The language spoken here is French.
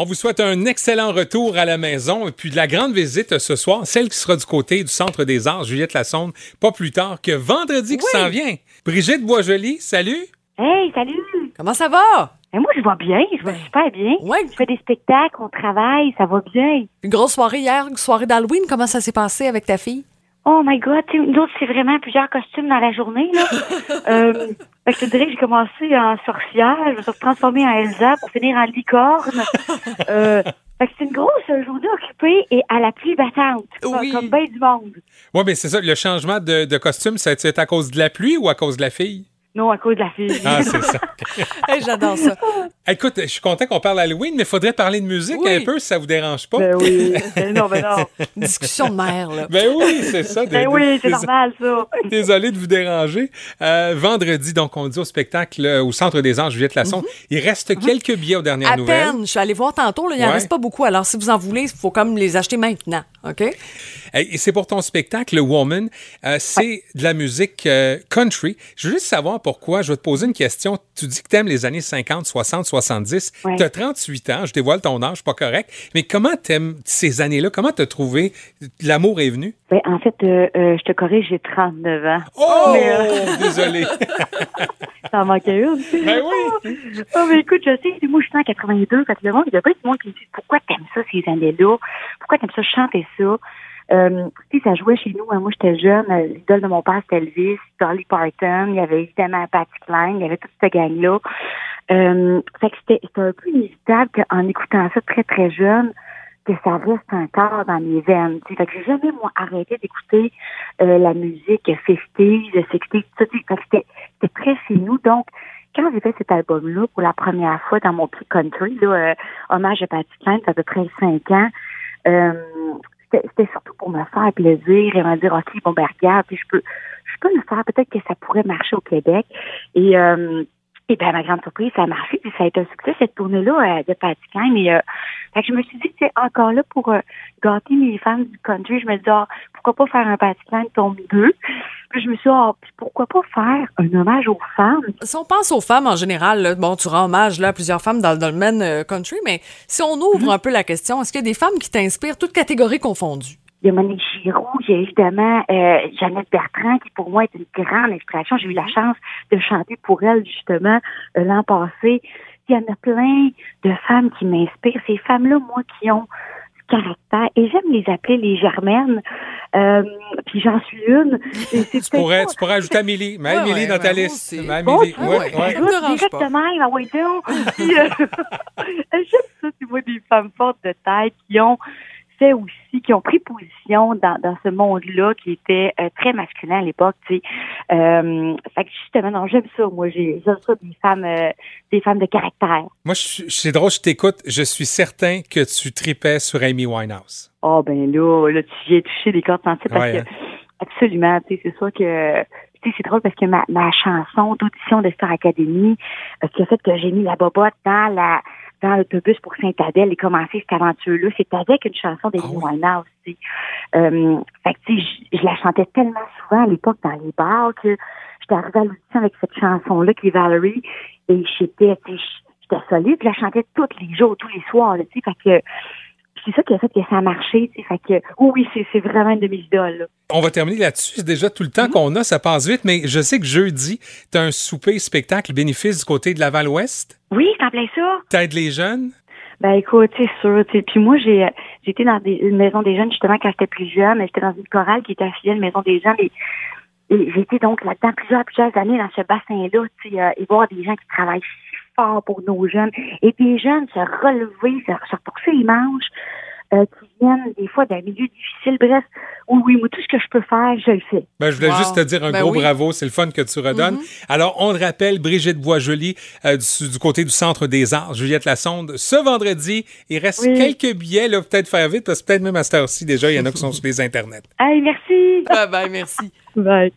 On vous souhaite un excellent retour à la maison et puis de la grande visite ce soir, celle qui sera du côté du Centre des Arts, Juliette Lassonde, pas plus tard que vendredi qui s'en vient. Brigitte Boisjoli, salut! Hey, salut! Comment ça va? Et moi, je vais bien, je vais super bien. Ouais. Je fais des spectacles, on travaille, ça va bien. Une grosse soirée hier, une soirée d'Halloween. Comment ça s'est passé avec ta fille? Oh my God, nous c'est vraiment plusieurs costumes dans la journée, là. euh, fait que je te dirais que j'ai commencé en sorcière, je me suis transformée en Elsa pour finir en licorne. euh, fait que c'est une grosse journée occupée et à la pluie battante, Oui. comme bien du monde. Oui, mais c'est ça, le changement de, de costume, ça- c'est à cause de la pluie ou à cause de la fille? Non, à cause de la fille. Ah, c'est ça. Hey, J'adore ça. Écoute, je suis content qu'on parle Halloween, mais il faudrait parler de musique Oui. un peu si ça vous dérange pas. Ben oui. Ben non, ben non. Une discussion de mère, là. Ben oui, c'est ça. Ben oui, c'est normal, ça. Désolé de vous déranger. Euh, vendredi, donc, on dit au spectacle euh, au Centre des Arts, Juliette Lassonde. Il reste quelques billets aux dernières Mhm. À nouvelles. peine. Je suis allée voir tantôt, là, il n'en Ouais. reste pas beaucoup. Alors, si vous en voulez, il faut comme les acheter maintenant. OK? Et c'est pour ton spectacle, le Woman. Euh, c'est de la musique euh, country. Je veux juste savoir pourquoi. Je vais te poser une question. Tu dis que tu aimes les années 50, 60, 70. Ouais. Tu as 38 ans. Je dévoile ton âge, pas correct. Mais comment t'aimes ces années-là? Comment t'as trouvé l'amour est venu? Ben, en fait, euh, euh, je te corrige, j'ai 39 ans. Oh! Mais, euh, Désolé. Ça en manquait une. ben oui. Oh, mais écoute, je sais, moi, je suis en 82. Fait que le monde, il y a pas du monde qui me dit pourquoi t'aimes ça, ces années-là? Pourquoi t'aimes ça chanter ça? Euh, ça jouait chez nous. hein. Moi, j'étais jeune. euh, L'idole de mon père, c'était Elvis, Dolly Parton. Il y avait évidemment Patty Klein. Il y avait toute cette gang-là. Euh, fait que c'était c'était un peu inévitable qu'en écoutant ça très, très jeune, que ça reste encore dans mes veines. tu sais. Fait que j'ai jamais, moi, arrêté d'écouter euh, la musique 50s, 60s, tout ça. c'était c'était très chez nous. Donc, quand j'ai fait cet album-là pour la première fois dans mon petit country, là, euh, hommage à Patty Klein, ça à peu près cinq ans, euh, c'était surtout pour me faire plaisir et me dire, OK, bon, ben regarde, puis je peux, je peux le faire, peut-être que ça pourrait marcher au Québec. Et, euh, et à ma grande surprise, ça a marché, puis ça a été un succès, cette tournée-là euh, de Klein. Et, euh, fait que je me suis dit, c'est encore là pour euh, gâter mes fans du country. Je me dis, ah, pourquoi pas faire un Patty Klein tome 2? Puis je me suis dit, puis pourquoi pas faire un hommage aux femmes? Si on pense aux femmes en général, là, bon, tu rends hommage là, à plusieurs femmes dans, le domaine euh, country, mais si on ouvre un peu la question, est-ce qu'il y a des femmes qui t'inspirent, toutes catégories confondues? Il y a Monique Giroux, il y a évidemment euh, Jeannette Bertrand, qui pour moi est une grande inspiration. J'ai eu la chance de chanter pour elle, justement, euh, l'an passé. Il y en a plein de femmes qui m'inspirent. Ces femmes-là, moi, qui ont caractère, et j'aime les appeler les germaines, euh, puis j'en suis une. Tu pourrais, tu pourrais ajouter Amélie. Ouais, Amélie ouais, dans ta liste. Amélie. tu Ouais, donc. J'aime ça, c'est moi des femmes fortes de tête qui ont fait aussi, qui ont pris position dans, dans ce monde-là qui était euh, très masculin à l'époque, tu sais. Euh, fait que justement, non, j'aime ça, moi, j'ai- j'aime ça des femmes, euh, des femmes de caractère. Moi, je suis- c'est drôle, je t'écoute. Je suis certain que tu tripais sur Amy Winehouse. Oh ben là, là, tu viens toucher les cordes sensibles parce Ouais, que absolument, tu sais, c'est sûr que tu sais, c'est drôle parce que ma, ma chanson d'audition de Star Academy, euh, qui a fait que j'ai mis la bobotte dans la dans l'autobus pour Saint-Adèle et commencé cette aventure-là, c'est avec une chanson d'Amy Ah oui. Tu sais. Euh, fait que, tu sais, je, je la chantais tellement souvent à l'époque dans les bars que j'étais arrivée à l'audition avec cette chanson-là qui est Valerie et j'étais, tu sais, j'étais solide, je la chantais tous les jours, tous les soirs, là, tu sais, fait que c'est ça qui a fait que ça a marché, fait que oui, c'est, vraiment une de mes idoles, là. On va terminer là-dessus. C'est déjà tout le Mm-hmm. temps qu'on a. Ça passe vite, mais je sais que jeudi, tu as un souper spectacle bénéfice du côté de Laval-Ouest. Oui, c'est en plein ça. T'aides les jeunes? Ben écoute, c'est sûr. Puis moi, j'ai euh, j'étais dans des, une maison des jeunes justement quand j'étais plus jeune. J'étais dans une chorale qui était affiliée à une maison des jeunes et, et j'étais donc là-dedans plusieurs plusieurs années dans ce bassin-là, tu sais, euh, et voir des gens qui travaillent fort pour nos jeunes et des jeunes se relever, se, se repousser les manches, euh, qui viennent des fois d'un milieu difficile. Bref, oui, oui, moi tout ce que je peux faire, je le fais. Ben, je voulais Wow. juste te dire un Ben gros oui. bravo. C'est le fun que tu redonnes. Mm-hmm. Alors, on le rappelle, Brigitte Boisjoli, euh, du, du côté du Centre des Arts, Juliette Lassonde, ce vendredi. Il reste Oui. quelques billets, là, peut-être faire vite, parce que peut-être même à cette heure-ci, déjà, il y en a qui sont sur les internets. Hey, merci. Bye bye, merci. Bye.